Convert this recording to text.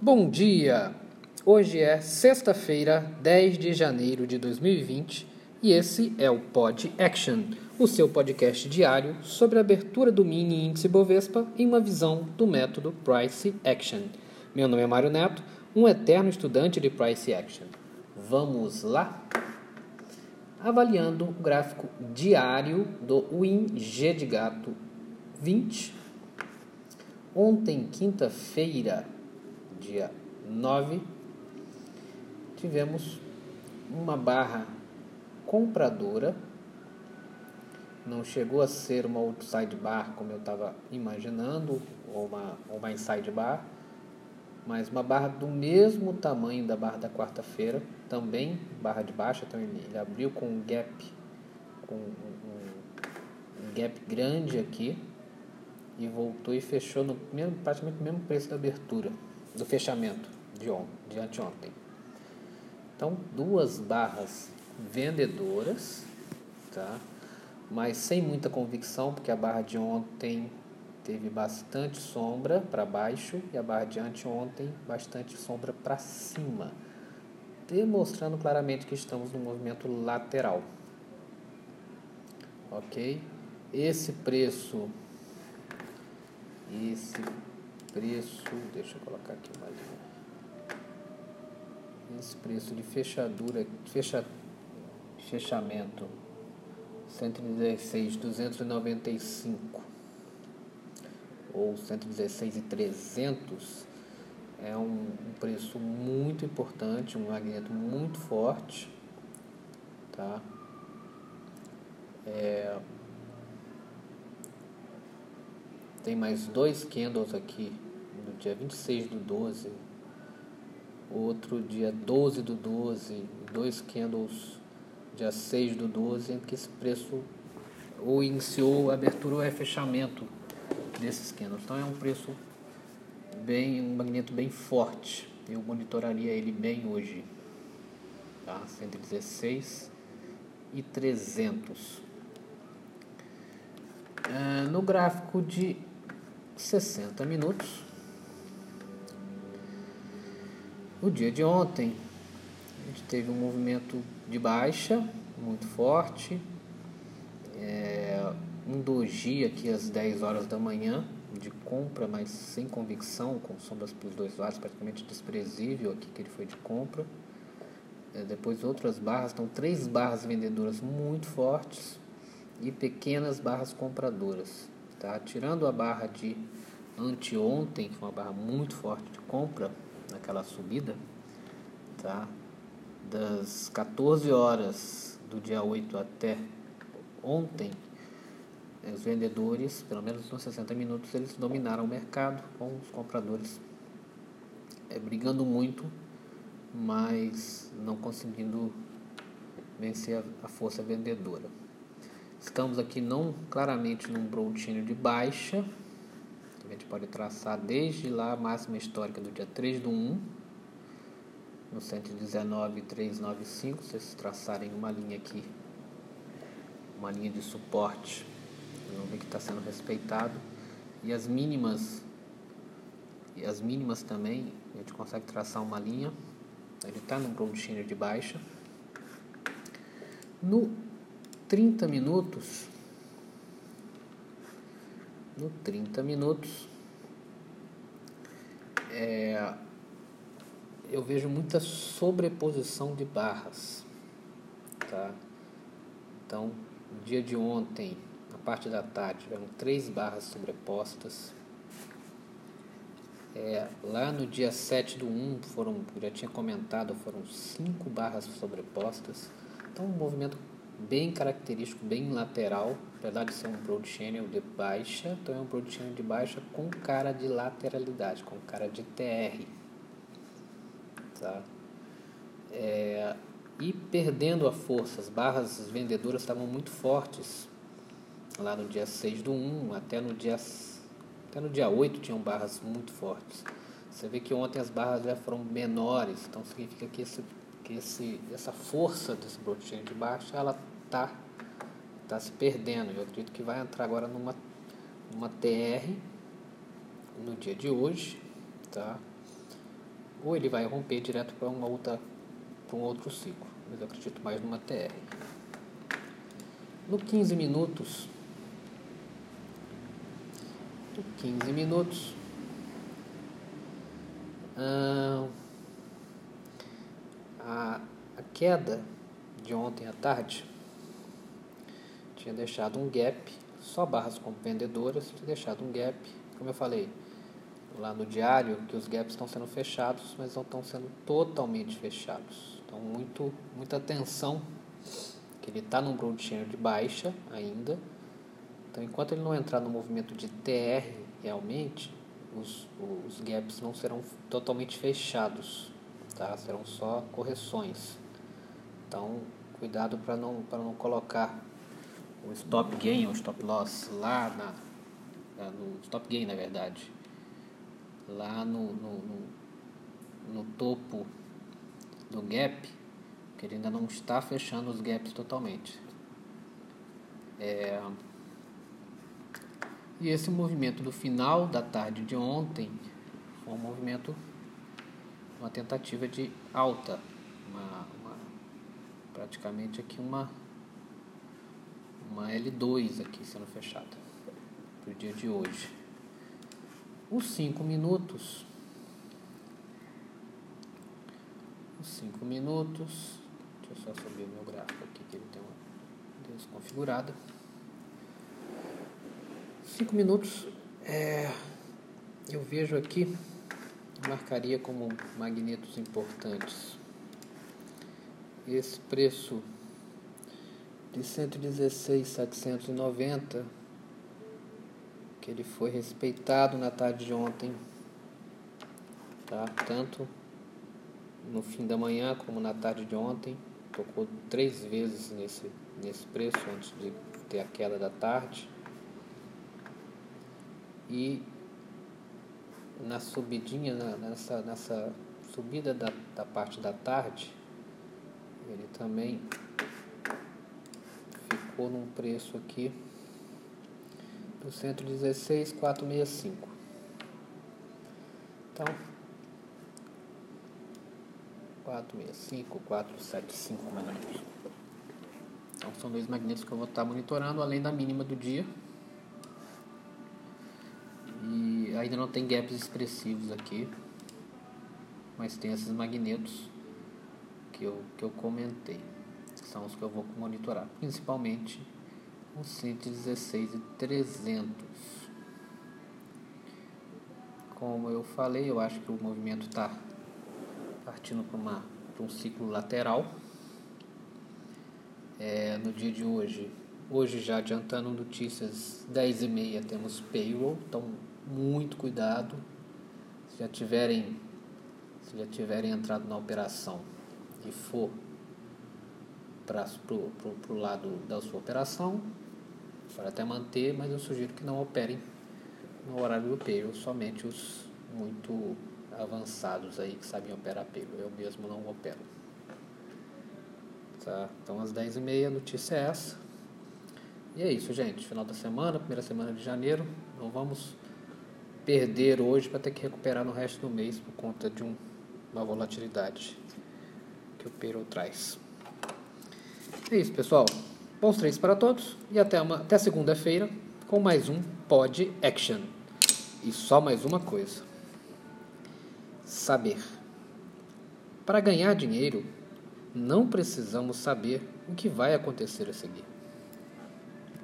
Bom dia! Hoje é sexta-feira, 10 de janeiro de 2020 e esse é o Pod Action, o seu podcast diário sobre a abertura do mini índice Bovespa em uma visão do método Price Action. Meu nome é Mário Neto, um eterno estudante de Price Action. Vamos lá? Avaliando o gráfico diário do Win G de Gato 20. Ontem, quinta-feira, dia 9, tivemos uma barra compradora. Não chegou a ser uma outside bar como eu estava imaginando, ou uma, ou uma inside bar, mas uma barra do mesmo tamanho da barra da quarta-feira, também barra de baixa, então ele, ele abriu com um gap, com um, um, um gap grande aqui, e voltou e fechou no mesmo, praticamente no mesmo preço da abertura, do fechamento de, on, de anteontem. Então, duas barras vendedoras, tá? mas sem muita convicção, porque a barra de ontem teve bastante sombra para baixo e a barra de anteontem bastante sombra para cima, demonstrando claramente que estamos no movimento lateral. Ok? Esse preço esse preço, deixa eu colocar aqui mais esse preço de fechadura, fecha, fechamento 116 295 ou 116 e 300 é um, um preço muito importante, um magneto muito forte, tá? É, tem mais dois candles aqui no dia 26 do 12, outro dia 12 do 12, dois candles dia 6 do 12, que esse preço ou iniciou a abertura ou é fechamento desses candles. Então é um preço bem, um magneto bem forte. Eu monitoraria ele bem hoje. Tá? 116 e 300. Uh, no gráfico de 60 minutos. No dia de ontem, a gente teve um movimento de baixa muito forte, é, um doji aqui às 10 horas da manhã de compra, mas sem convicção, com sombras para os dois lados, praticamente desprezível aqui que ele foi de compra. É, depois outras barras, então três barras vendedoras muito fortes e pequenas barras compradoras. Tá? Tirando a barra de anteontem, que foi uma barra muito forte de compra naquela subida, tá? das 14 horas do dia 8 até ontem, os vendedores, pelo menos nos 60 minutos, eles dominaram o mercado com os compradores é, brigando muito, mas não conseguindo vencer a, a força vendedora. Estamos aqui não claramente num broadchange de baixa. A gente pode traçar desde lá a máxima histórica do dia 3 do 1, no 119,395. Vocês traçarem uma linha aqui, uma linha de suporte, vão ver que está sendo respeitado. E as mínimas, e as mínimas também, a gente consegue traçar uma linha. Ele está no broadchange de baixa. No 30 minutos, no 30 minutos, é, eu vejo muita sobreposição de barras, tá? Então, no dia de ontem, na parte da tarde, tiveram três barras sobrepostas. É, lá no dia 7 do 1, foram, já tinha comentado, foram cinco barras sobrepostas. Então, um movimento bem característico, bem lateral, apesar de ser um broad channel de baixa, então é um broad channel de baixa com cara de lateralidade, com cara de TR. Tá? É, e perdendo a força, as barras vendedoras estavam muito fortes lá no dia 6 do 1, até no dia, até no dia 8 tinham barras muito fortes. Você vê que ontem as barras já foram menores, então significa que esse que esse, essa força desse blockchain de baixo ela tá, tá se perdendo. Eu acredito que vai entrar agora numa, numa TR no dia de hoje, tá? ou ele vai romper direto para uma outra para um outro ciclo. Mas eu acredito mais numa TR. No 15 minutos, no 15 minutos, a, a queda de ontem à tarde tinha deixado um gap, só barras vendedoras tinha deixado um gap, como eu falei lá no diário, que os gaps estão sendo fechados, mas não estão sendo totalmente fechados. Então, muito, muita atenção, que ele está num broad channel de baixa ainda. Então, enquanto ele não entrar no movimento de TR realmente, os, os gaps não serão totalmente fechados, tá? serão só correções. Então, cuidado para não, não colocar o stop gain ou stop loss lá na, no stop gain na verdade lá no, no, no, no topo do gap que ele ainda não está fechando os gaps totalmente é, e esse movimento do final da tarde de ontem foi um movimento uma tentativa de alta uma, uma praticamente aqui uma uma L2 aqui sendo fechada para o dia de hoje. Os 5 minutos. Os 5 minutos. Deixa eu só subir o meu gráfico aqui que ele tem uma desconfigurada. 5 minutos é, eu vejo aqui marcaria como magnetos importantes. Esse preço de 116.790 que ele foi respeitado na tarde de ontem, tá? Tanto no fim da manhã como na tarde de ontem, tocou três vezes nesse nesse preço antes de ter a queda da tarde. E na subidinha, nessa, nessa subida da, da parte da tarde, ele também ficou num preço aqui do 116,465. Então, 465, 475 mais ou menos. Então, são dois magnetos que eu vou estar monitorando, além da mínima do dia. Ainda não tem gaps expressivos aqui, mas tem esses magnetos que eu, que eu comentei são os que eu vou monitorar, principalmente o 116 e 300. Como eu falei, eu acho que o movimento está partindo para um ciclo lateral. É, no dia de hoje, hoje já adiantando notícias 10 e meia temos payroll, então muito cuidado. Se já tiverem, se já tiverem entrado na operação e for para o lado da sua operação, para até manter, mas eu sugiro que não operem no horário do payroll, somente os muito avançados aí que sabem operar payroll. Eu mesmo não opero. Tá? Então às 10h30 a notícia é essa. E é isso, gente. Final da semana, primeira semana de janeiro. Não vamos perder hoje para ter que recuperar no resto do mês por conta de um, uma volatilidade que o payroll traz. É isso, pessoal. Bons treinos para todos e até, uma, até segunda-feira com mais um Pod Action. E só mais uma coisa: saber. Para ganhar dinheiro, não precisamos saber o que vai acontecer a seguir.